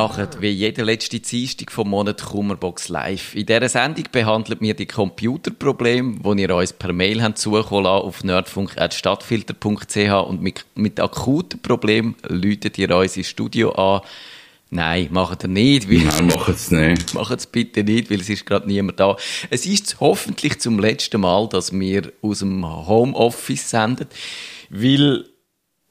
Machen wie jede letzte Dienstag vom Monat Kummerbox live. In dieser Sendung behandelt wir die Computerprobleme, die ihr uns per Mail habt zukommen lassen auf nerdfunk.stadtfilter.ch und mit, mit akuten Problemen läutet ihr uns ins Studio an. Nein, macht ihr nicht. Weil Nein, macht es nicht. Macht es bitte nicht, weil es ist gerade niemand da. Es ist hoffentlich zum letzten Mal, dass wir aus dem Homeoffice senden, weil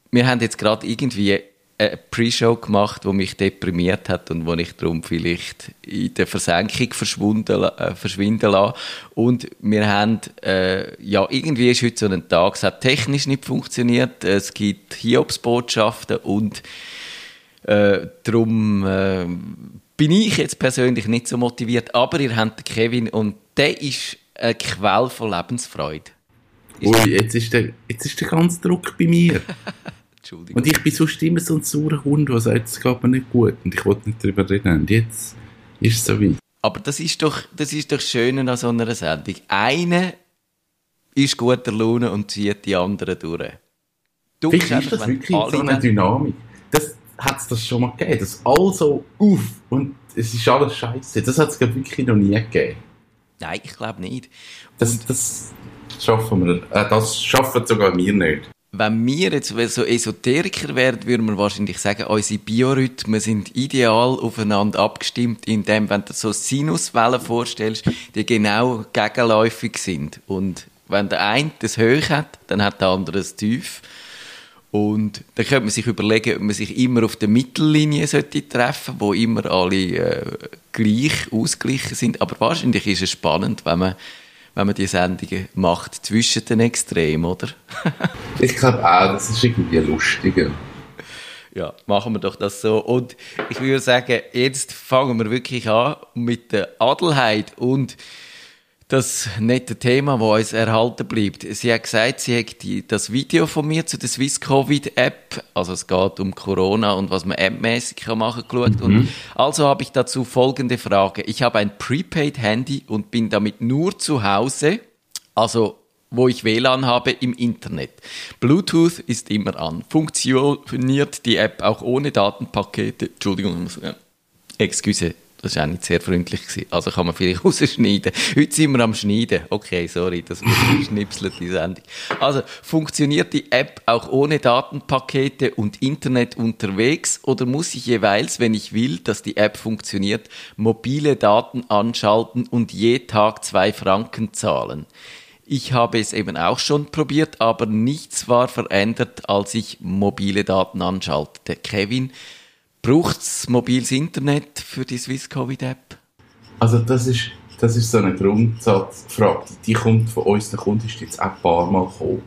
wir haben jetzt gerade irgendwie eine Pre-Show gemacht, die mich deprimiert hat und wo ich darum vielleicht in der Versenkung verschwunden, äh, verschwinden lasse. Und wir haben, äh, ja, irgendwie ist heute so ein Tag, es hat technisch nicht funktioniert, es gibt Hiobsbotschaften und äh, darum äh, bin ich jetzt persönlich nicht so motiviert, aber ihr habt Kevin und der ist eine Quelle von Lebensfreude. Ui, jetzt ist der, jetzt ist der ganze Druck bei mir. Entschuldigung. Und ich bin sonst immer so ein saurer Hund, der sagt, es geht mir nicht gut und ich wollte nicht darüber reden. Und jetzt ist es so weit. Aber das ist doch, das ist doch schön an so einer Sendung. Eine ist guter Laune und zieht die anderen durch. Du Vielleicht ist das wirklich so eine Dynamik. Das hat es das schon mal gegeben. Das all so auf und es ist alles scheiße. Das hat es wirklich noch nie gegeben. Nein, ich glaube nicht. Das, das schaffen wir. Äh, das schaffen sogar wir nicht wenn wir jetzt so Esoteriker wären, würden wir wahrscheinlich sagen, unsere Biorhythmen sind ideal aufeinander abgestimmt, indem, wenn du so Sinuswellen vorstellst, die genau gegenläufig sind. Und wenn der eine das hoch hat, dann hat der andere das tief. Und dann könnte man sich überlegen, ob man sich immer auf der Mittellinie sollte treffen wo immer alle äh, gleich ausgeglichen sind. Aber wahrscheinlich ist es spannend, wenn man wenn man die Sendungen macht zwischen den Extremen, oder? ich glaube auch, das ist irgendwie lustiger. Ja, machen wir doch das so. Und ich würde sagen, jetzt fangen wir wirklich an mit der Adelheid und das nette Thema, das uns erhalten bleibt. Sie hat gesagt, sie hat die, das Video von mir zu der Swiss Covid App, also es geht um Corona und was man appmäßig machen kann, geschaut. Mhm. Und also habe ich dazu folgende Frage. Ich habe ein Prepaid-Handy und bin damit nur zu Hause, also wo ich WLAN habe im Internet. Bluetooth ist immer an. Funktioniert die App auch ohne Datenpakete? Entschuldigung, excuse, das war auch nicht sehr freundlich. Gewesen. Also kann man vielleicht rausschneiden. Heute sind wir am Schneiden. Okay, sorry, das wird geschnipselt, die Sendung. Also, funktioniert die App auch ohne Datenpakete und Internet unterwegs oder muss ich jeweils, wenn ich will, dass die App funktioniert, mobile Daten anschalten und je Tag zwei Franken zahlen? Ich habe es eben auch schon probiert, aber nichts war verändert, als ich mobile Daten anschaltete. Kevin, Braucht es mobiles Internet für die Swisscovid-App? Also das ist, das ist so eine Grundsatzfrage. Die kommt von uns, der Kunde ist jetzt auch ein paar Mal gekommen.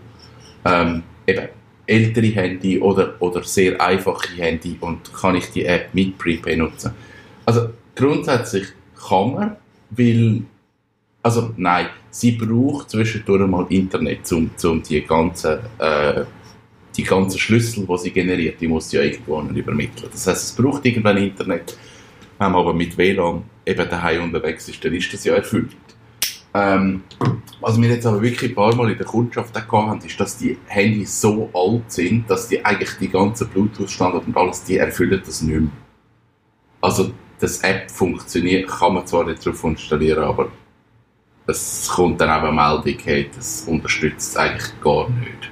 Ähm, eben, ältere Handy oder, oder sehr einfache Handy und kann ich die App mit Prepay nutzen? Also grundsätzlich kann man, weil, also nein, sie braucht zwischendurch mal Internet, um, um die ganzen äh, die ganzen Schlüssel, die sie generiert, die muss sie ja irgendwo übermitteln. Das heißt, es braucht irgendwann Internet. Wenn man aber mit WLAN eben daheim unterwegs ist, dann ist das ja erfüllt. Ähm, was wir jetzt aber wirklich ein paar Mal in der Kundschaft auch haben, ist, dass die Handys so alt sind, dass die eigentlich die ganzen Bluetooth-Standards und alles, die erfüllen das nicht mehr. Also, das App funktioniert, kann man zwar nicht drauf installieren, aber es kommt dann auch eine Meldung, hey, das unterstützt es eigentlich gar nicht.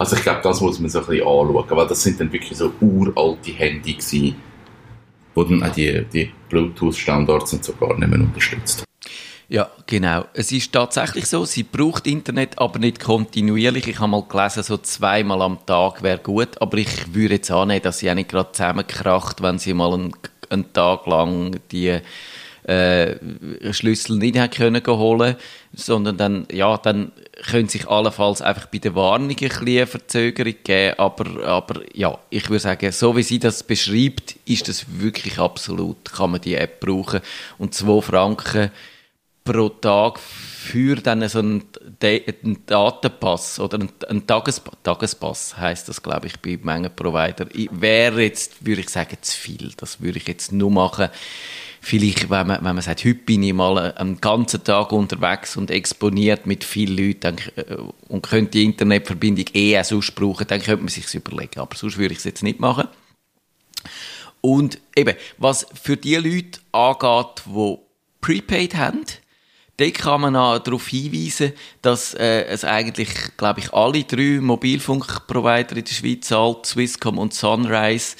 Also ich glaube, das muss man so ein bisschen anschauen, weil das sind dann wirklich so uralte Handy gewesen, wo dann auch die, die Bluetooth-Standards und so gar nicht mehr unterstützt. Ja, genau. Es ist tatsächlich so, sie braucht Internet, aber nicht kontinuierlich. Ich habe mal gelesen, so zweimal am Tag wäre gut, aber ich würde jetzt annehmen, dass sie auch nicht gerade zusammenkracht, wenn sie mal einen, einen Tag lang die äh, Schlüssel nicht haben können holen, sondern dann, ja, dann können sich allenfalls einfach bei der Warnung ein bisschen Verzögerung geben, aber, aber ja, ich würde sagen, so wie sie das beschreibt, ist das wirklich absolut, kann man die App brauchen. Und 2 Franken pro Tag für dann so einen, einen Datenpass oder einen, einen Tagespass, Tagespass heißt das, glaube ich, bei Mengenprovider, wäre jetzt, würde ich sagen, zu viel. Das würde ich jetzt nur machen, vielleicht, wenn man, wenn man sagt, heute bin ich mal einen ganzen Tag unterwegs und exponiert mit vielen Leuten dann, äh, und könnte die Internetverbindung eh auch sonst brauchen, dann könnte man sich überlegen. Aber sonst würde ich es jetzt nicht machen. Und eben, was für die Leute angeht, die Prepaid haben, dort kann man darauf hinweisen, dass äh, es eigentlich, glaube ich, alle drei Mobilfunkprovider in der Schweiz, Alt, Swisscom und Sunrise,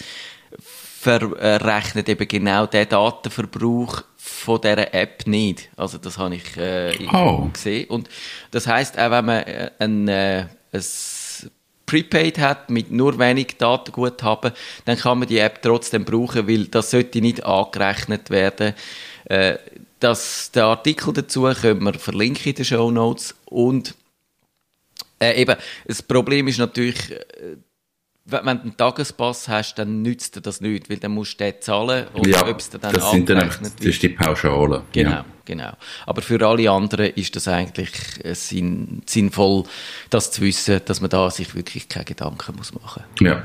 verrechnet eben genau den Datenverbrauch von dieser App nicht. Also das habe ich äh, oh. gesehen. Und das heißt auch wenn man äh, ein, äh, ein Prepaid hat mit nur wenig Datenguthaben, dann kann man die App trotzdem brauchen, weil das sollte nicht angerechnet werden. Äh, das, den Artikel dazu können wir verlinken in den Show Notes und äh, eben, das Problem ist natürlich, äh, wenn du einen Tagespass hast, dann nützt dir das nicht, weil dann musst du den zahlen und ja, ob es dir dann das sind dann das ist die Pauschale. Genau, ja. genau. Aber für alle anderen ist das eigentlich äh, sinn, sinnvoll, das zu wissen, dass man da sich wirklich keine Gedanken muss machen muss. Ja.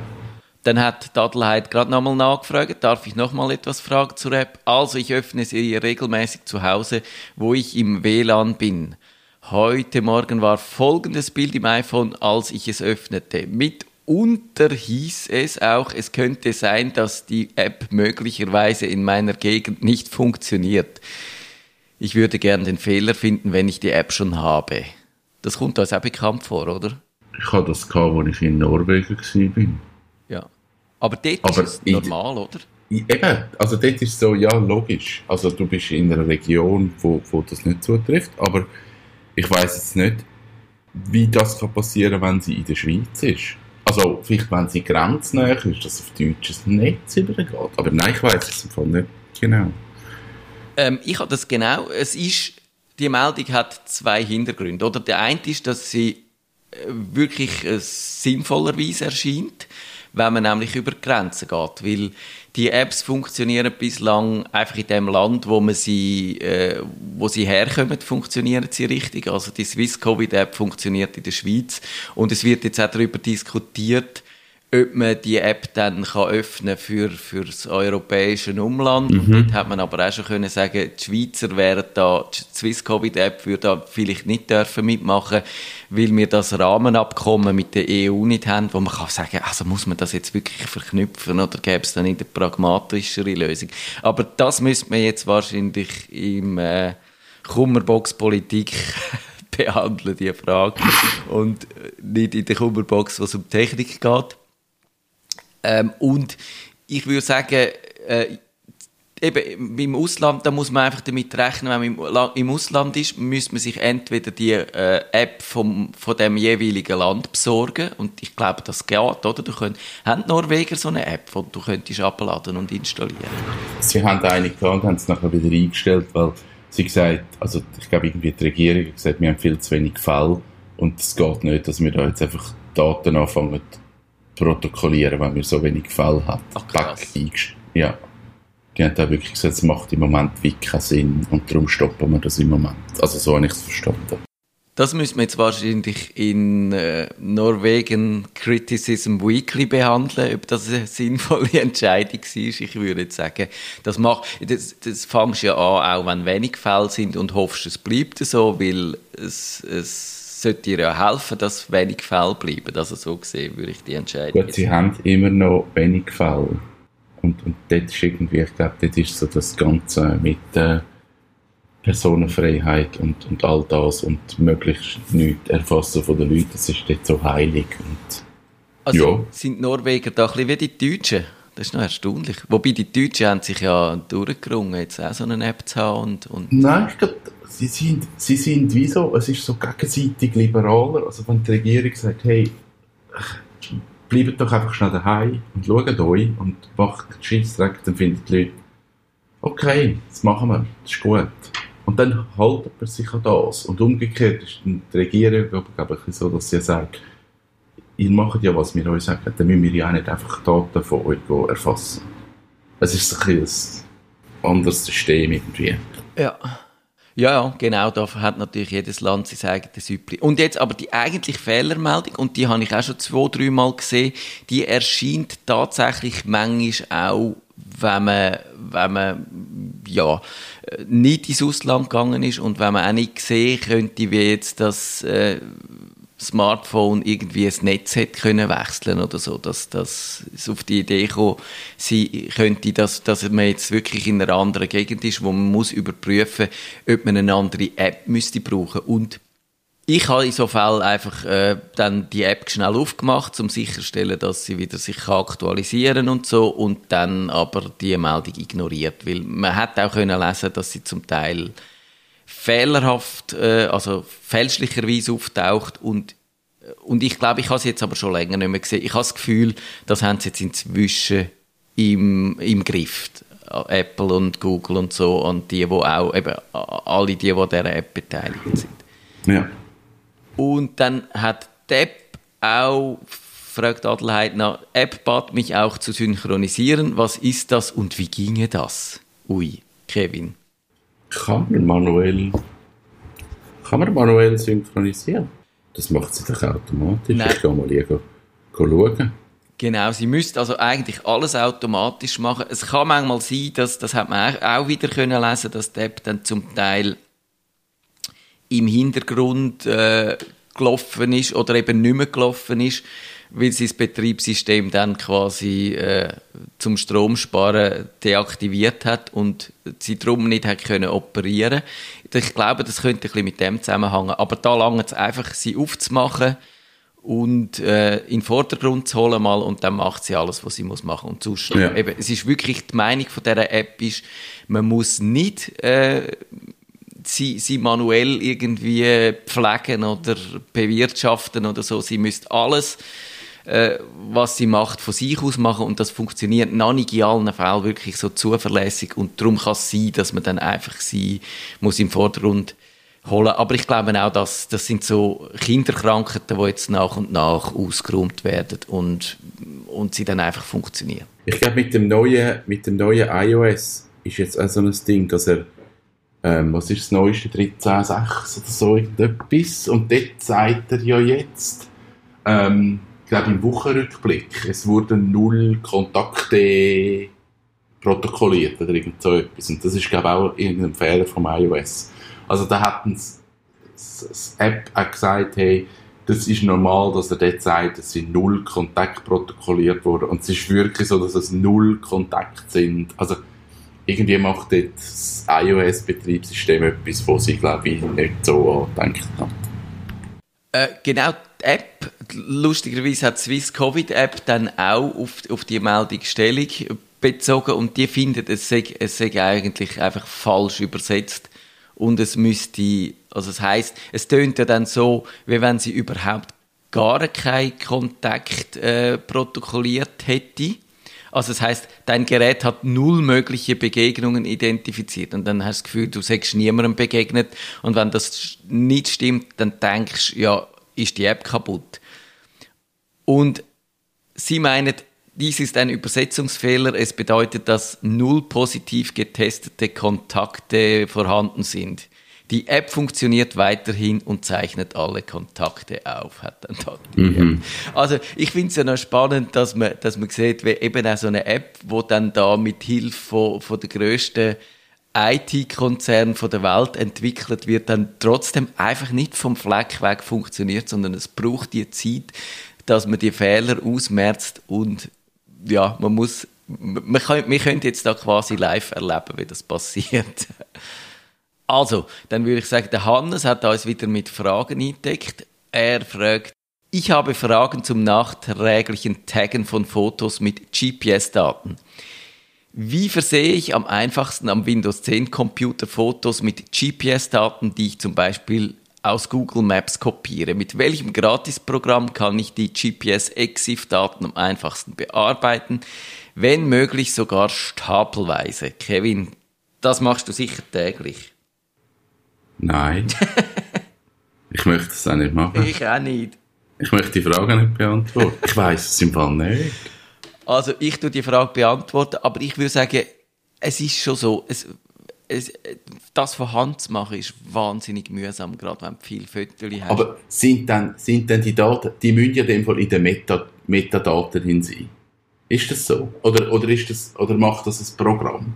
Dann hat Dadelheit gerade nochmal nachgefragt, darf ich nochmal etwas fragen zur App? Also ich öffne sie regelmäßig zu Hause, wo ich im WLAN bin. Heute Morgen war folgendes Bild im iPhone, als ich es öffnete. Mit unter hieß es auch, es könnte sein, dass die App möglicherweise in meiner Gegend nicht funktioniert. Ich würde gern den Fehler finden, wenn ich die App schon habe. Das kommt uns auch bekannt vor, oder? Ich hatte das, gehabt, als ich in Norwegen war. Ja. Aber dort Aber ist es normal, oder? Eben, also dort ist so, ja, logisch. Also du bist in einer Region, wo, wo das nicht zutrifft, aber ich weiß jetzt nicht, wie das kann passieren, wenn sie in der Schweiz ist. Also, vielleicht, wenn sie grenznäher ist, dass auf deutsches Netz übergeht. Aber nein, ich weiß es im Fall nicht genau. Ähm, ich habe das genau. Es ist, die Meldung hat zwei Hintergründe. Oder der eine ist, dass sie äh, wirklich äh, sinnvollerweise erscheint wenn man nämlich über Grenzen geht. Weil die Apps funktionieren bislang einfach in dem Land, wo man sie, äh, wo sie herkommen, funktionieren sie richtig. Also die Swiss Covid App funktioniert in der Schweiz und es wird jetzt auch darüber diskutiert, ob man die App dann kann öffnen für, für das europäische Umland. Mhm. Und dort hat man aber auch schon können sagen, die Schweizer wären da, die Swiss Covid App würde da vielleicht nicht dürfen mitmachen, weil wir das Rahmenabkommen mit der EU nicht haben, wo man kann sagen, also muss man das jetzt wirklich verknüpfen oder gäbe es dann nicht eine pragmatischere Lösung. Aber das müsste man jetzt wahrscheinlich im äh, Kummerbox-Politik behandeln, die Frage. Und nicht in der Kummerbox, wo es um Technik geht. Ähm, und ich würde sagen, äh, eben im Ausland, da muss man einfach damit rechnen, wenn man im, Ausland ist, müsste man sich entweder die äh, App vom, von dem jeweiligen Land besorgen und ich glaube, das geht, oder? Du könnt, haben Norweger so eine App, die du könntest abladen und installieren? Sie haben eine gehabt und haben es nachher wieder eingestellt, weil sie gesagt, also ich glaube irgendwie die Regierung hat gesagt, wir haben viel zu wenig Fälle und es geht nicht, dass wir da jetzt einfach Daten anfangen protokollieren, wenn wir so wenig Fälle haben. Ach, krass. Ja. Die haben da wirklich gesagt, es macht im Moment wirklich keinen Sinn und darum stoppen wir das im Moment. Also so habe ich es verstanden. Das müssen wir jetzt wahrscheinlich in äh, Norwegen Criticism Weekly behandeln, ob das eine sinnvolle Entscheidung war. Ich würde jetzt sagen, das, macht, das, das fangst ja an, auch wenn wenig Fälle sind und hoffst, es bleibt so, weil es, es sollte dir ja helfen, dass wenig Fälle bleiben. Also so gesehen würde ich die Entscheidung. Gut, sie haben immer noch wenig Fälle. Und, und dort ist irgendwie, ich glaube, dort ist so das Ganze mit äh, Personenfreiheit und, und all das und möglichst nichts erfassen von den Leuten, das ist dort so heilig. Und, also ja. sind Norweger da ein bisschen wie die Deutschen? Das ist noch erstaunlich. Wobei die Deutschen haben sich ja durchgerungen, jetzt auch so eine App zu haben. Und, und Nein, ich glaube, sie sind, sie sind wie so, es ist so gegenseitig liberaler. Also wenn die Regierung sagt, hey, bleibt doch einfach schnell daheim und schaut euch und macht Scheissdreck, dann finden die Leute, okay, das machen wir, das ist gut. Und dann haltet man sich an das. Und umgekehrt ist die Regierung, glaube ich, so, dass sie sagt, ihr macht ja, was wir euch sagen, dann müssen wir ja auch nicht einfach Daten von euch erfassen. Es ist ein, ein anderes System irgendwie. Ja. Ja, genau, da hat natürlich jedes Land sein eigenes Süppli. Und jetzt aber die eigentliche Fehlermeldung, und die habe ich auch schon zwei, drei Mal gesehen, die erscheint tatsächlich manchmal auch, wenn man, wenn man, ja, nicht ins Ausland gegangen ist und wenn man auch nicht sehen könnte, wie jetzt das, äh, Smartphone irgendwie das Netz hätte können wechseln oder so, dass, dass es auf die Idee kommen sie könnte, dass, dass man jetzt wirklich in einer anderen Gegend ist, wo man muss überprüfen, ob man eine andere App müsste brauchen. Und ich habe in so Fall einfach äh, dann die App schnell aufgemacht, um sicherzustellen, dass sie wieder sich aktualisieren und so und dann aber die Meldung ignoriert, weil man hat auch können lesen, dass sie zum Teil fehlerhaft, äh, also fälschlicherweise auftaucht und und ich glaube, ich habe sie jetzt aber schon länger nicht mehr gesehen. Ich habe das Gefühl, das haben sie jetzt inzwischen im, im Griff. Apple und Google und so und die, wo auch, eben alle die, an dieser App beteiligt sind. Ja. Und dann hat die App auch, fragt Adelheid nach, App bat mich auch zu synchronisieren. Was ist das und wie ginge das? Ui, Kevin. Kann man manuell, kann man manuell synchronisieren? Das macht sie doch automatisch. Nein. Ich gehe mal hier schauen. Genau, sie müsste also eigentlich alles automatisch machen. Es kann manchmal sein, dass, das hat man auch- auch wieder können lesen, dass die App dann zum Teil im Hintergrund äh, gelaufen ist oder eben nicht mehr gelaufen ist, weil sie das Betriebssystem dann quasi äh, zum Stromsparen deaktiviert hat und sie darum nicht hat können operieren. Ich glaube, das könnte ein bisschen mit dem zusammenhängen. Aber da lange es einfach, sie aufzumachen und äh, in den Vordergrund zu holen mal und dann macht sie alles, was sie muss machen. Und sonst, Ja. eben, es ist wirklich die Meinung von dieser App ist, man muss nicht äh, sie, sie manuell irgendwie pflegen oder bewirtschaften oder so. Sie müsste alles, äh, was sie macht, von sich aus machen und das funktioniert noch nicht in allen Fällen wirklich so zuverlässig und darum kann es sein, dass man dann einfach sie muss im Vordergrund holen. Aber ich glaube auch, dass das sind so Kinderkrankheiten, die jetzt nach und nach ausgeräumt werden und, und sie dann einfach funktionieren. Ich glaube, mit dem neuen, mit dem neuen iOS ist jetzt auch so ein Ding, dass er, ähm, was ist das neueste, 13.6 oder so, irgendetwas, und dort sagt er ja jetzt, ähm, glaube im Wochenrückblick, es wurden null Kontakte protokolliert oder irgend so etwas. Und das ist, glaube ich, auch irgendein Fehler vom iOS. Also da hat das App auch gesagt, hey, das ist normal, dass er dort sagt, es sind null Kontakte protokolliert worden. Und es ist wirklich so, dass es null Kontakte sind. Also irgendwie macht dort das iOS-Betriebssystem etwas, was sie, glaube ich, nicht so angedenkt hat. Äh, genau, die App, lustigerweise hat die Swiss Covid App dann auch auf, auf die Meldung Stellung bezogen und die findet, es sei, es sei eigentlich einfach falsch übersetzt und es müsste, also es heißt, es tönt ja dann so, wie wenn sie überhaupt gar keinen Kontakt äh, protokolliert hätte. Also das heißt, dein Gerät hat null mögliche Begegnungen identifiziert und dann hast du das Gefühl, du sagst niemandem begegnet und wenn das nicht stimmt, dann denkst du, ja, ist die App kaputt. Und sie meinen, dies ist ein Übersetzungsfehler. Es bedeutet, dass null positiv getestete Kontakte vorhanden sind. Die App funktioniert weiterhin und zeichnet alle Kontakte auf, hat dann da App. Also ich finde es ja noch spannend, dass man, dass man sieht, wie eben auch so eine App, wo dann da mit Hilfe von, von der grössten IT-Konzern von der Welt entwickelt wird, dann trotzdem einfach nicht vom Fleck weg funktioniert, sondern es braucht die Zeit, dass man die Fehler ausmerzt und ja, man muss, man kann, wir können jetzt da quasi live erleben, wie das passiert. Also, dann würde ich sagen, der Hannes hat uns wieder mit Fragen entdeckt. Er fragt, ich habe Fragen zum nachträglichen Taggen von Fotos mit GPS-Daten. Wie versehe ich am einfachsten am Windows 10 Computer Fotos mit GPS-Daten, die ich zum Beispiel aus Google Maps kopiere? Mit welchem Gratisprogramm kann ich die GPS-EXIF-Daten am einfachsten bearbeiten? Wenn möglich sogar stapelweise. Kevin, das machst du sicher täglich. Nein. ich möchte das auch nicht machen. Ich auch nicht. Ich möchte die Frage nicht beantworten. Ich weiß es im Fall nicht. Also ich tue die Frage beantworten, aber ich würde sagen, es ist schon so, es, es, das von Hand zu machen ist wahnsinnig mühsam, gerade wenn du viele Fotos hast. Aber sind dann, sind dann die Daten, die müssen ja in dem Fall in den Meta, Metadaten hin sein. Ist das so? Oder, oder, ist das, oder macht das ein Programm?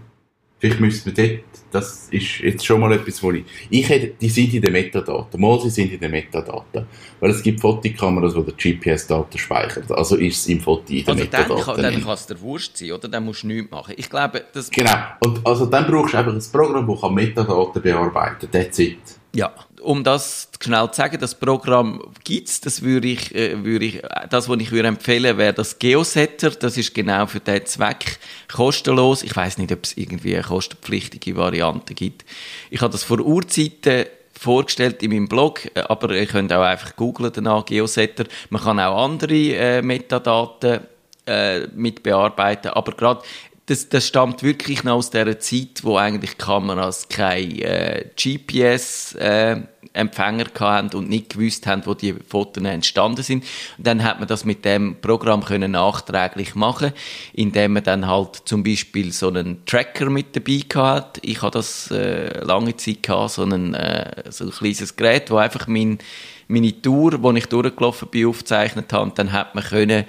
Vielleicht müsste man dort, das ist jetzt schon mal etwas, wo ich, ich hätte, die sind in den Metadaten. Mal, sie sind in den Metadaten. Weil es gibt Fotokameras, die die GPS-Daten speichern. Also ist es im Foto in den Also dann, Metadaten. kann, dann kann es der Wurscht sein, oder? Dann musst du nichts machen. Ich glaube, das... Genau. Und also dann brauchst du einfach ein Programm, das kann Metadaten bearbeiten kann. That's it. Ja, um das schnell zu sagen, das Programm gibt's, das würde ich, äh, würde ich, das, was ich würde empfehlen, wäre das Geosetter. Das ist genau für diesen Zweck kostenlos. Ich weiß nicht, ob es irgendwie eine kostenpflichtige Variante gibt. Ich habe das vor Urzeiten vorgestellt in meinem Blog, äh, aber ihr könnt auch einfach googlen danach, Geosetter. Man kann auch andere äh, Metadaten äh, mit bearbeiten, aber gerade das, das stammt wirklich noch aus der Zeit, wo eigentlich Kameras kein äh, GPS-Empfänger hatten und nicht gewusst haben, wo die Fotos entstanden sind. Und dann hat man das mit dem Programm können nachträglich machen, indem man dann halt zum Beispiel so einen Tracker mit dabei hat. Ich habe das äh, lange Zeit gehabt, so, einen, äh, so ein kleines Gerät, wo einfach mein, meine Tour, wo ich durchgelaufen bin, aufgezeichnet habe. Und dann hat man können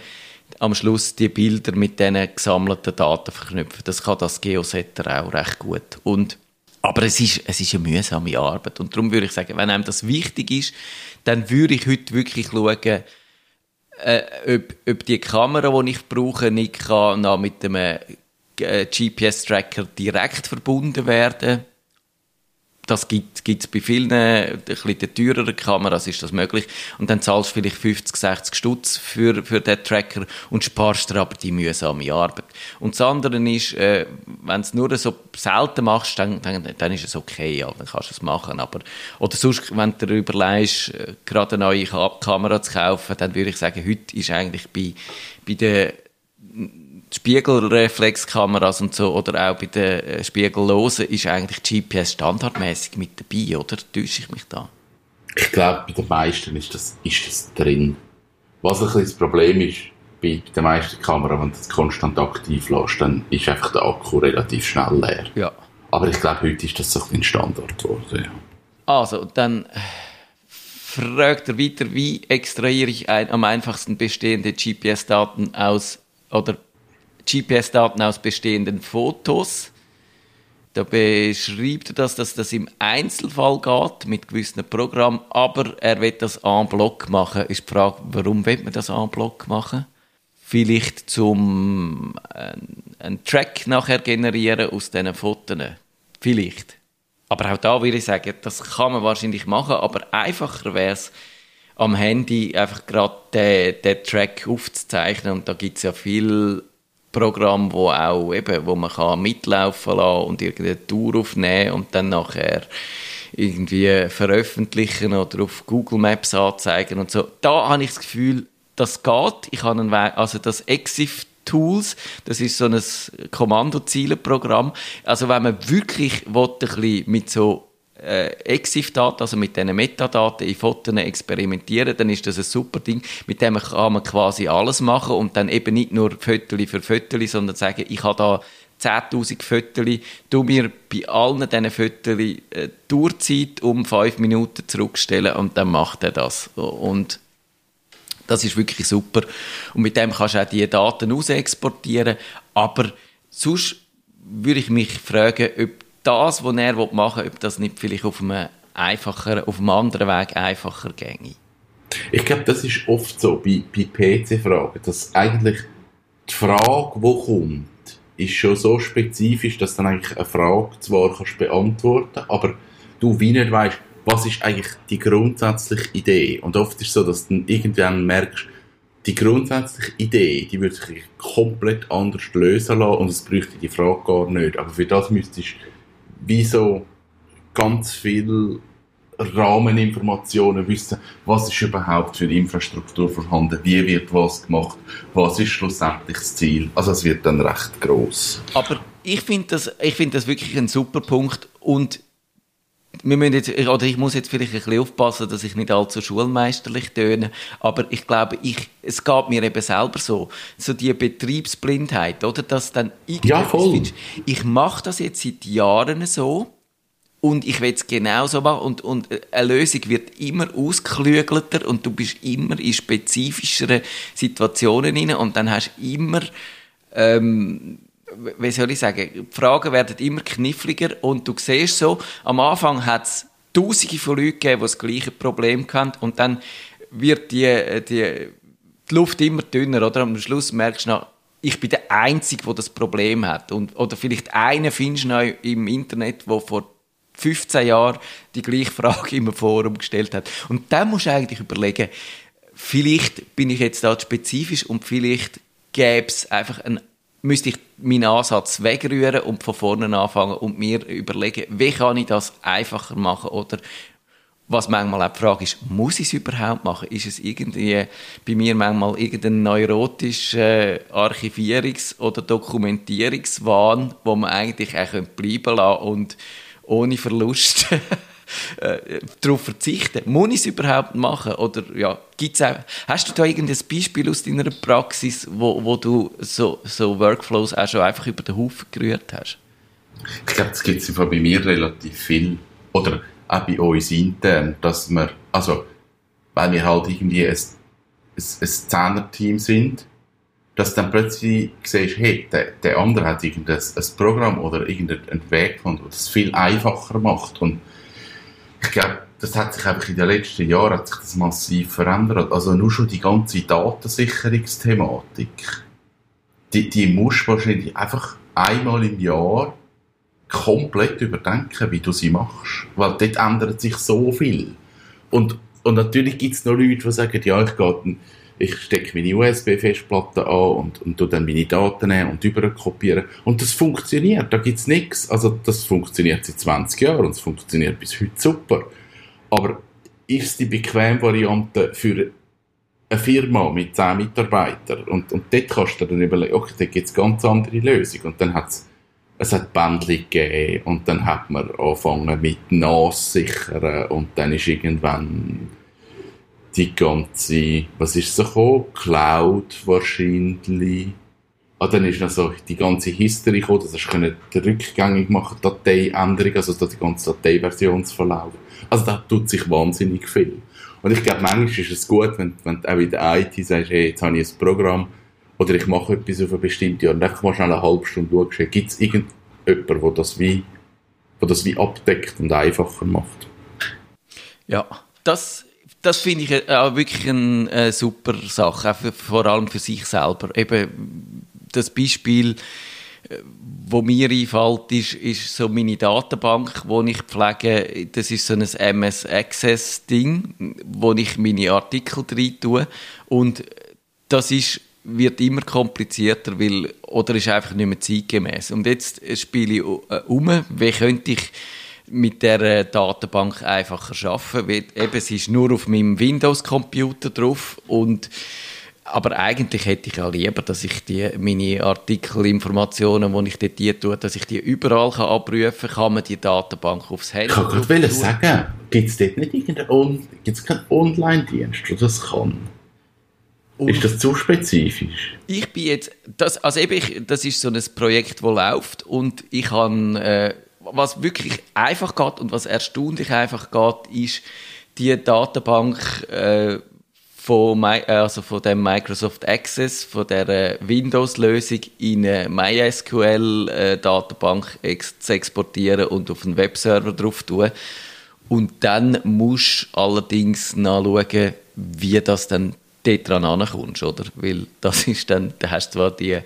am Schluss die Bilder mit diesen gesammelten Daten verknüpfen. Das kann das Geosetter auch recht gut. Und, aber es ist, es ist eine mühsame Arbeit. Und darum würde ich sagen, wenn einem das wichtig ist, dann würde ich heute wirklich schauen, äh, ob, ob die Kamera, die ich brauche, nicht kann mit einem äh, GPS-Tracker direkt verbunden werden das gibt es bei vielen ein bisschen teureren Kameras ist das möglich und dann zahlst du vielleicht 50, 60 Stutz für, für den Tracker und sparst dir aber die mühsame Arbeit. Und das andere ist, äh, wenn du es nur so selten machst, dann, dann, dann ist es okay, ja, dann kannst du es machen, aber oder sonst, wenn du dir überlegst, äh, gerade eine neue Ka Kamera zu kaufen, dann würde ich sagen, heute ist eigentlich bei, bei den Spiegelreflexkameras und so oder auch bei den äh, Spiegellosen ist eigentlich GPS standardmäßig mit dabei, oder? Täusche ich mich da? Ich glaube, bei den meisten ist das, ist das drin. Was ein bisschen das Problem ist, bei den meisten Kameras, wenn du das konstant aktiv lässt, dann ist einfach der Akku relativ schnell leer. Ja. Aber ich glaube, heute ist das so ein Standard geworden. Ja. Also, dann fragt er weiter, wie extrahiere ich ein, am einfachsten bestehende GPS-Daten aus oder GPS-Daten aus bestehenden Fotos. Da beschreibt er das, dass das im Einzelfall geht, mit gewissen Programmen, aber er will das en bloc machen. Ist die Frage, warum will man das en bloc machen? Vielleicht zum äh, einen Track nachher generieren aus diesen Fotos. Vielleicht. Aber auch da würde ich sagen, das kann man wahrscheinlich machen, aber einfacher wäre es, am Handy einfach gerade den, den Track aufzuzeichnen. Und da gibt es ja viel Programm, wo auch eben, wo man kann mitlaufen lassen und irgendeine Tour aufnehmen und dann nachher irgendwie veröffentlichen oder auf Google Maps anzeigen und so. Da habe ich das Gefühl, das geht. Ich habe einen Weg, also das Exif Tools, das ist so ein Kommandozielenprogramm. Also wenn man wirklich will, ein bisschen mit so äh, EXIF-Daten, also mit diesen Metadaten in Fotos experimentieren, dann ist das ein super Ding. Mit dem kann man quasi alles machen und dann eben nicht nur Fotos für Fotos, sondern sagen, ich habe da 10.000 Fotos, du mir bei allen diesen Fotos äh, Tourzeit um 5 Minuten zurückstellen und dann macht er das. Und das ist wirklich super. Und mit dem kannst du auch die Daten ausexportieren. Aber sonst würde ich mich fragen, ob das, was er machen will, ob das nicht vielleicht auf einem einfacher, auf einem anderen Weg einfacher ginge. Ich glaube, das ist oft so bei, bei PC-Fragen, dass eigentlich die Frage, die kommt, ist schon so spezifisch, dass dann eigentlich eine Frage zwar kannst beantworten aber du wie nicht weißt, was ist eigentlich die grundsätzliche Idee. Und oft ist es so, dass du dann irgendwann merkst, die grundsätzliche Idee, die würde sich komplett anders lösen lassen und es bräuchte die Frage gar nicht. Aber für das müsstest du wie so ganz viel Rahmeninformationen wissen, was ist überhaupt für Infrastruktur vorhanden, wie wird was gemacht, was ist schlussendlich das Ziel. Also es wird dann recht groß. Aber ich finde das, ich finde das wirklich ein super Punkt und wir müssen jetzt, oder ich muss jetzt vielleicht ein bisschen aufpassen, dass ich nicht allzu schulmeisterlich töne, aber ich glaube, ich, es geht mir eben selber so, so die Betriebsblindheit, oder, dass dann ja, voll. Ich mache das jetzt seit Jahren so und ich will es genauso machen und, und eine Lösung wird immer ausgeklügelter und du bist immer in spezifischeren Situationen rein und dann hast du immer ähm, wie soll ich sagen, die Fragen werden immer kniffliger und du siehst so, am Anfang hat es tausende von Leuten gegeben, die das gleiche Problem hatten und dann wird die, die, die Luft immer dünner, oder? Am Schluss merkst du noch, ich bin der Einzige, der das Problem hat. Und, oder vielleicht einen findest du noch im Internet, der vor 15 Jahren die gleiche Frage im Forum gestellt hat. Und dann musst du eigentlich überlegen, vielleicht bin ich jetzt da spezifisch und vielleicht gäbe es einfach ein müsste ich meinen Ansatz wegrühren und von vorne anfangen und mir überlegen, wie kann ich das einfacher machen oder was manchmal auch die Frage ist, muss ich es überhaupt machen? Ist es irgendwie bei mir manchmal irgendein neurotischer Archivierungs- oder Dokumentierungswahn, wo man eigentlich auch bleiben lassen und ohne Verlust äh, darauf verzichten? Muss ich es überhaupt machen? Oder ja, gibt's auch, hast du da irgendein Beispiel aus deiner Praxis, wo, wo du so, so Workflows auch schon einfach über den Haufen gerührt hast? Ich glaube, das gibt es bei mir relativ viel. Oder auch bei uns intern, dass wir, also, weil wir halt irgendwie ein, ein, ein Zehner-Team sind, dass dann plötzlich siehst, hey, der, der andere hat irgendein ein Programm oder irgendeinen Weg gefunden, das viel einfacher macht. Und ich glaube, das hat sich einfach in den letzten Jahren hat sich das massiv verändert. Also nur schon die ganze Datensicherungsthematik, die, die musst du wahrscheinlich einfach einmal im Jahr komplett überdenken, wie du sie machst. Weil dort ändert sich so viel. Und, und natürlich gibt es noch Leute, die sagen, ja, ich gehe ich stecke meine USB-Festplatte an und, und tu dann meine Daten nehmen und überkopieren. Und das funktioniert, da gibt's nichts. Also das funktioniert seit 20 Jahren und es funktioniert bis heute super. Aber ist die bequeme Variante für eine Firma mit 10 Mitarbeitern? Und, und dort kannst du dann überlegen, okay, da gibt's ganz andere Lösungen. Und dann hat's es hat Bändchen gegeben und dann hat man angefangen mit NAS sichern und dann ist irgendwann die ganze, was ist so gekommen? Cloud wahrscheinlich. Ah, dann ist noch so die ganze History gekommen, das hast du rückgängig machen, Dateiänderung, also die ganze Dateiversionsverlauf. Also da tut sich wahnsinnig viel. Und ich glaube, manchmal ist es gut, wenn, wenn du auch in der IT sagst, hey, jetzt habe ich ein Programm, oder ich mache etwas auf eine bestimmte Art und einfach mal schnell eine halbe Stunde schauen, gibt es irgendjemanden, der das wie, der das wie abdeckt und einfacher macht? Ja, das das finde ich äh, auch wirklich eine äh, super Sache, vor allem für sich selber. Eben das Beispiel, äh, wo mir einfällt, ist, ist so meine Datenbank, wo ich pflege. Das ist so ein MS Access Ding, wo ich meine Artikel drin tue. Und das ist wird immer komplizierter, weil, oder ist einfach nicht mehr zeitgemäß. Und jetzt spiele ich um, wie könnte ich mit der äh, Datenbank einfacher arbeiten, weil eben, es ist nur auf meinem Windows-Computer drauf und aber eigentlich hätte ich ja lieber, dass ich die, meine Artikelinformationen, die ich dort hier tue, dass ich die überall kann abrufen kann, kann man die Datenbank aufs Handy Ich kann gerade sagen, gibt es dort nicht irgendeinen gibt's keinen Online-Dienst, der das kann? Und ist das zu spezifisch? Ich bin jetzt, das, also eben, ich, das ist so ein Projekt, das läuft und ich habe äh, was wirklich einfach geht und was erstaunlich einfach geht, ist die Datenbank äh, von, My, also von dem Microsoft Access, von der Windows-Lösung in eine MySQL-Datenbank äh, ex zu exportieren und auf einen Webserver drauf tun. Und dann musst du allerdings nachschauen, wie das dann dort dran ankommst, oder? Weil das ist dann, da hast du zwar die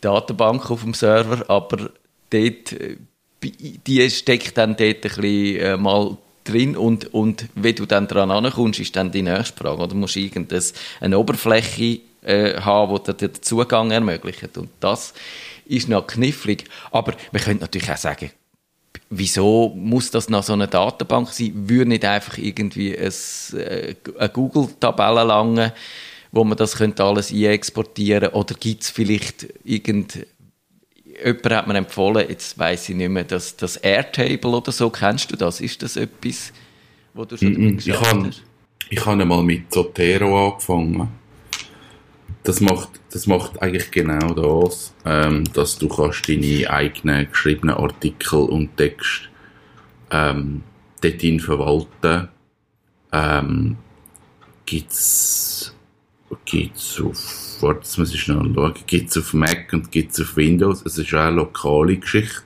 Datenbank auf dem Server, aber dort äh, die steckt dann dort ein bisschen äh, mal drin und, und wenn du dann dran ankommst, ist dann die nächste Frage. Oder musst du irgendeine Oberfläche äh, haben, die dir den Zugang ermöglicht. Und das ist noch knifflig. Aber man könnte natürlich auch sagen, wieso muss das nach so einer Datenbank sein? Würde nicht einfach irgendwie ein, äh, eine Google-Tabelle lange, wo man das könnte alles exportieren Oder gibt es vielleicht irgendeine jemand hat mir empfohlen, jetzt weiß ich nicht mehr, das, das Airtable oder so, kennst du das? Ist das etwas, wo du schon mm -mm, ich habe, ich habe mal mit Zotero angefangen. Das macht, das macht eigentlich genau das, ähm, dass du kannst deine eigenen geschriebenen Artikel und Text ähm, dorthin verwalten. Ähm, gibt's gibt es auf, warte, jetzt muss ich schnell schauen, es auf Mac und gibt es auf Windows. Es ist auch eine lokale Geschichte.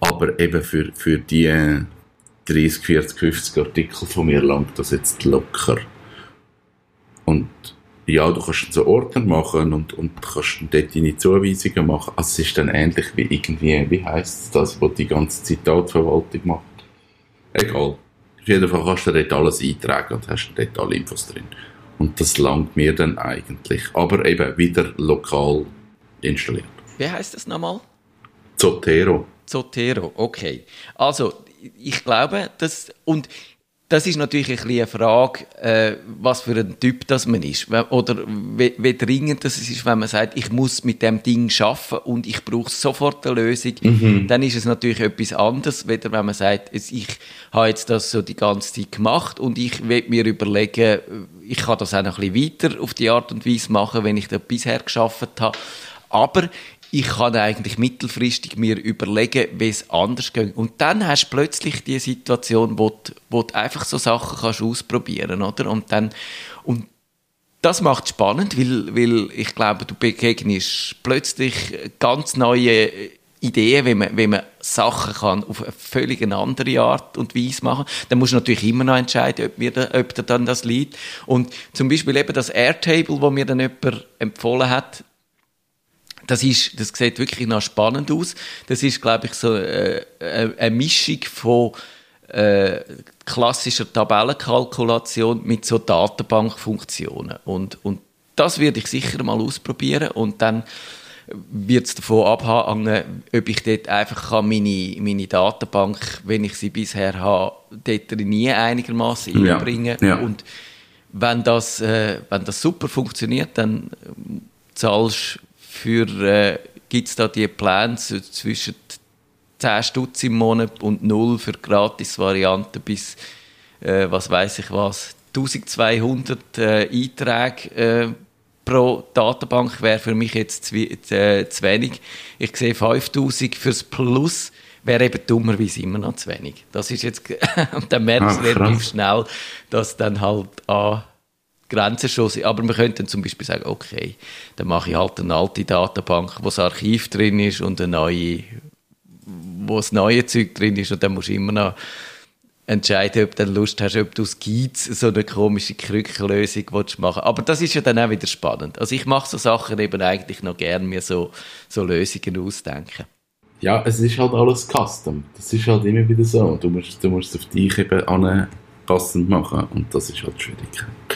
Aber eben für, für die 30, 40, 50 Artikel von mir langt das jetzt locker. Und ja, du kannst so Ordner machen und, und kannst dort deine Zuweisungen machen. Also es ist dann ähnlich wie irgendwie, wie heisst das, was die ganze Zitatverwaltung macht. Egal. Auf jeden Fall kannst du dort alles eintragen und hast dort alle Infos drin. Und das langt mir dann eigentlich. Aber eben wieder lokal installiert. Wie heißt das nochmal? Zotero. Zotero, okay. Also, ich glaube, das, und das ist natürlich ein bisschen eine Frage, äh, was für ein Typ das man ist. Oder wie, wie, dringend das ist, wenn man sagt, ich muss mit dem Ding schaffen und ich brauche sofort eine Lösung. Mhm. Dann ist es natürlich etwas anderes, weder wenn man sagt, ich habe jetzt das so die ganze Zeit gemacht und ich will mir überlegen, ich kann das auch noch ein bisschen weiter auf die Art und Weise machen, wenn ich das bisher geschafft habe. Aber ich kann eigentlich mittelfristig mir überlegen, wie es anders geht. Und dann hast du plötzlich die Situation, wo du, wo du einfach so Sachen kannst ausprobieren, oder? Und und das macht spannend, weil, weil ich glaube, du begegnest plötzlich ganz neue Ideen, wie man, wie man Sachen kann auf eine völlig andere Art und Weise machen. Dann musst du natürlich immer noch entscheiden, ob, mir da, ob dir dann das liegt. Und zum Beispiel eben das Airtable, wo mir dann jemand empfohlen hat, das ist, das sieht wirklich noch spannend aus. Das ist, glaube ich, so äh, äh, eine Mischung von äh, klassischer Tabellenkalkulation mit so Datenbankfunktionen. Und, und das werde ich sicher mal ausprobieren und dann wird es davon abhängen, ob ich dort einfach kann meine, meine Datenbank, wenn ich sie bisher habe, dort nie einigermaßen ja. einbringen ja. Und wenn das, äh, wenn das super funktioniert, dann zahlst für, äh, gibt es da die Pläne zwischen 10 Stutz im Monat und 0 für Gratis-Varianten bis, äh, was weiß ich was, 1200 äh, Einträge äh, pro Datenbank wäre für mich jetzt zu, äh, zu wenig. Ich sehe 5000 fürs Plus wäre eben dummerweise immer noch zu wenig. Das ist jetzt, und dann merkst du relativ schnell, dass dann halt an Grenzen schon sind. Aber man könnte dann zum Beispiel sagen, okay, dann mache ich halt eine alte Datenbank, wo das Archiv drin ist und eine neue, wo das neue Zeug drin ist und dann musst du immer noch entscheiden, ob du Lust hast, ob du aus Giz so eine komische Krückenlösung machen willst. Aber das ist ja dann auch wieder spannend. Also ich mache so Sachen eben eigentlich noch gerne mir so, so Lösungen ausdenken. Ja, es ist halt alles custom. Das ist halt immer wieder so. Du musst, du musst es auf dich eben anpassend machen und das ist halt schwierig. Oh,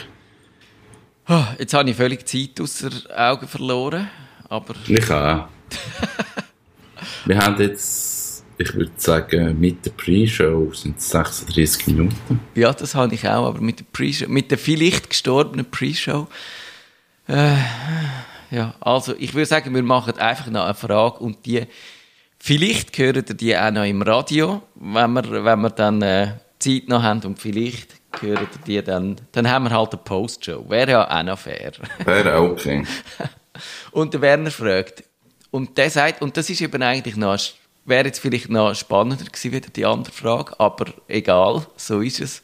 jetzt habe ich völlig Zeit aus den Augen verloren. Aber... Ich auch. Wir haben jetzt, ich würde sagen, mit der Pre-Show sind es 36 Minuten. Ja, das habe ich auch, aber mit der Pre-Show, mit der vielleicht gestorbenen Pre-Show. Äh, ja, also ich würde sagen, wir machen einfach noch eine Frage und die, vielleicht hören ihr die auch noch im Radio, wenn wir, wenn wir dann äh, Zeit noch haben und vielleicht hören die dann, dann haben wir halt eine Postshow. Wäre ja auch noch fair. Wäre auch okay. und der Werner fragt, und der sagt, und das ist eben eigentlich noch, wäre jetzt vielleicht noch spannender gewesen, wieder die andere Frage, aber egal, so ist es.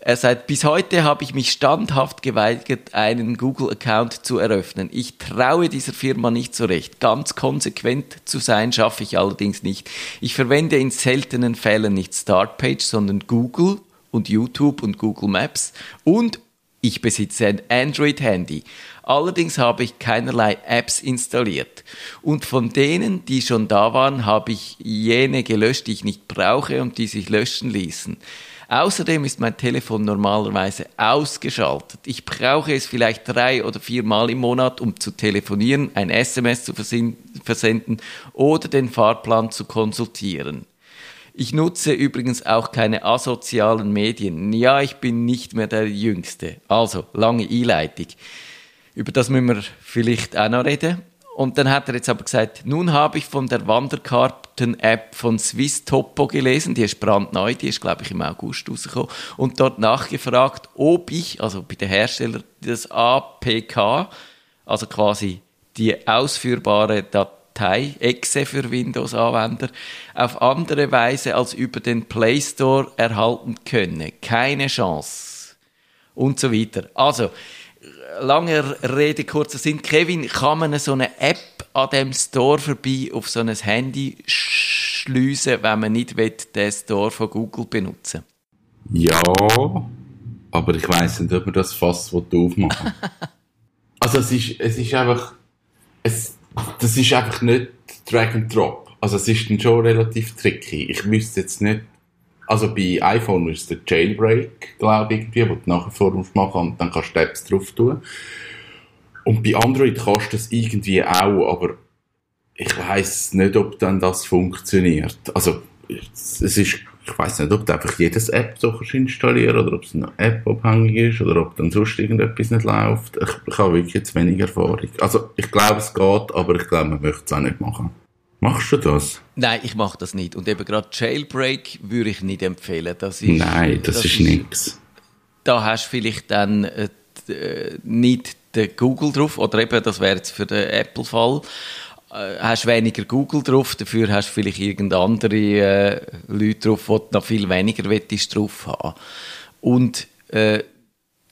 Er sagt, bis heute habe ich mich standhaft geweigert, einen Google-Account zu eröffnen. Ich traue dieser Firma nicht so recht. Ganz konsequent zu sein schaffe ich allerdings nicht. Ich verwende in seltenen Fällen nicht Startpage, sondern Google und YouTube und Google Maps und ich besitze ein Android-Handy. Allerdings habe ich keinerlei Apps installiert. Und von denen, die schon da waren, habe ich jene gelöscht, die ich nicht brauche und die sich löschen ließen. Außerdem ist mein Telefon normalerweise ausgeschaltet. Ich brauche es vielleicht drei oder viermal im Monat, um zu telefonieren, ein SMS zu versenden oder den Fahrplan zu konsultieren. Ich nutze übrigens auch keine asozialen Medien. Ja, ich bin nicht mehr der Jüngste. Also, lange Einleitung. Über das müssen wir vielleicht auch noch reden. Und dann hat er jetzt aber gesagt, nun habe ich von der Wanderkarten-App von Swiss Topo gelesen, die ist brandneu, die ist, glaube ich, im August rausgekommen, und dort nachgefragt, ob ich, also bei den Herstellern, das APK, also quasi die ausführbare Datei, Datei, Exe für Windows-Anwender, auf andere Weise als über den Play Store erhalten könne. Keine Chance. Und so weiter. Also, Langer Rede, kurzer Sinn. Kevin, kann man so eine App an dem Store vorbei auf so ein Handy schliessen, wenn man nicht will, den Store von Google benutzen Ja, aber ich weiß nicht, ob man das Fass aufmachen Also es ist, es ist einfach, es, das ist einfach nicht Drag and Drop. Also es ist dann schon relativ tricky. Ich wüsste jetzt nicht, also bei iPhone ist der Jailbreak, glaube ich, irgendwie, wo du nachher musst machen und dann kannst du Apps drauf tun. Und bei Android kannst du das irgendwie auch, aber ich weiß nicht, ob dann das funktioniert. Also es ist, ich weiß nicht, ob du einfach jedes App so kannst installieren oder ob es eine App abhängig ist oder ob dann sonst irgendetwas nicht läuft. Ich, ich habe wirklich jetzt wenig Erfahrung. Also ich glaube, es geht, aber ich glaube, man möchte es auch nicht machen. Machst du das? Nein, ich mache das nicht. Und eben gerade Jailbreak würde ich nicht empfehlen. Das ist, Nein, das, das ist, ist nichts. Da hast du vielleicht dann äh, äh, nicht den Google drauf, oder eben, das wäre jetzt für den Apple-Fall, hast weniger Google drauf, dafür hast du vielleicht irgendeine andere äh, Leute drauf, die du noch viel weniger drauf haben. Und äh,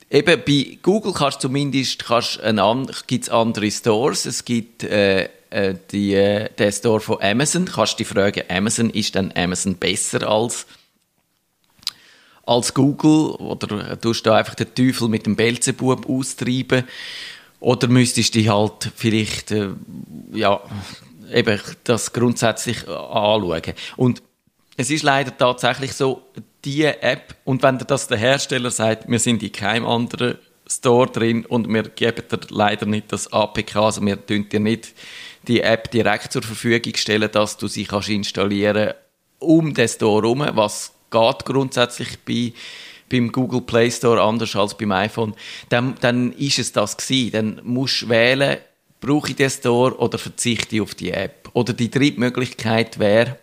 eben bei Google kannst du zumindest kannst ein, gibt's andere Stores, es gibt äh, äh, die, äh, den Store von Amazon. Kannst du dich fragen, Amazon, ist dann Amazon besser als, als Google? Oder tust du einfach den Teufel mit dem Belzebub austreiben? Oder müsstest du dich halt vielleicht, äh, ja, eben das grundsätzlich anschauen. Und es ist leider tatsächlich so, die App, und wenn das der Hersteller sagt, wir sind in keinem anderen Store drin und wir geben dir leider nicht das APK, also wir tun dir nicht die App direkt zur Verfügung stellen, dass du sie kannst installieren um den Store herum, was geht grundsätzlich bei beim Google Play Store anders als beim iPhone, dann, dann ist es das gewesen. Dann musst du wählen, brauche ich den Store oder verzichte ich auf die App. Oder die dritte Möglichkeit wäre,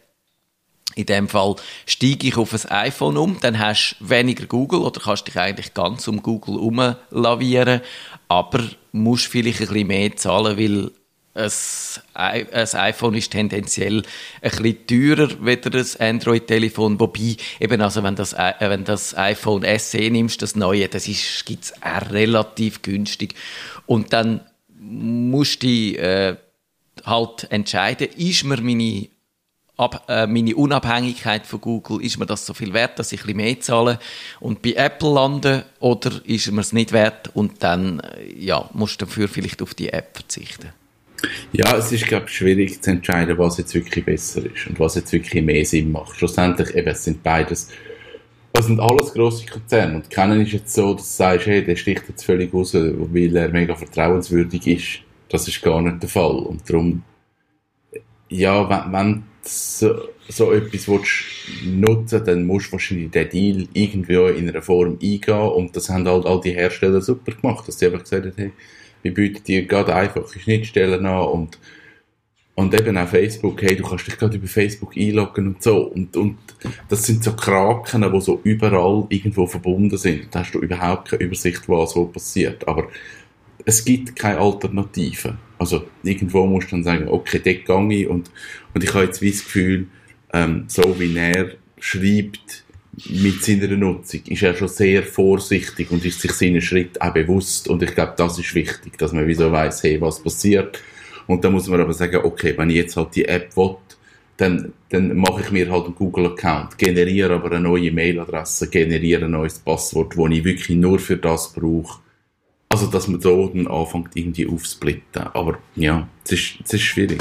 in dem Fall steige ich auf ein iPhone um, dann hast du weniger Google oder kannst dich eigentlich ganz um Google umlavieren, aber musst vielleicht ein bisschen mehr zahlen, weil ein, iPhone ist tendenziell ein bisschen teurer als ein Android-Telefon, wobei eben also wenn das, äh, wenn das iPhone SE nimmst, das neue, das ist gibt's auch relativ günstig und dann musst du äh, halt entscheiden, ist mir meine Ab, äh, meine Unabhängigkeit von Google, ist mir das so viel wert, dass ich ein bisschen mehr zahle und bei Apple lande oder ist mir es nicht wert und dann äh, ja, musst du dafür vielleicht auf die App verzichten. Ja, es ist, glaube ich, schwierig zu entscheiden, was jetzt wirklich besser ist und was jetzt wirklich mehr Sinn macht. Schlussendlich, eben, es sind beides, es sind alles grosse Konzerne und kennen ist jetzt so, dass du sagst, hey, der sticht jetzt völlig raus, weil er mega vertrauenswürdig ist. Das ist gar nicht der Fall und darum, ja, wenn, wenn so, so etwas willst nutzen dann musst du wahrscheinlich den Deal irgendwie in einer Form eingehen und das haben halt all die Hersteller super gemacht, dass sie einfach gesagt haben, hey, wir bieten dir gerade einfache Schnittstellen an und, und eben auch Facebook, hey, du kannst dich gerade über Facebook einloggen und so. Und, und das sind so Kraken, die so überall irgendwo verbunden sind. Da hast du überhaupt keine Übersicht, was wo passiert. Aber es gibt keine Alternative. Also irgendwo musst du dann sagen, okay, dort gehe ich und, und ich habe jetzt wie das Gefühl, ähm, so wie er schreibt, mit seiner Nutzung ist er schon sehr vorsichtig und ist sich seinen Schritt auch bewusst. Und ich glaube, das ist wichtig, dass man wieso weiß, hey, was passiert. Und dann muss man aber sagen, okay, wenn ich jetzt halt die App will, dann, dann mache ich mir halt einen Google-Account, generiere aber eine neue Mailadresse, generiere ein neues Passwort, das ich wirklich nur für das brauche. Also, dass man so dann anfängt, irgendwie aufzusplitten. Aber ja, es ist, es ist schwierig.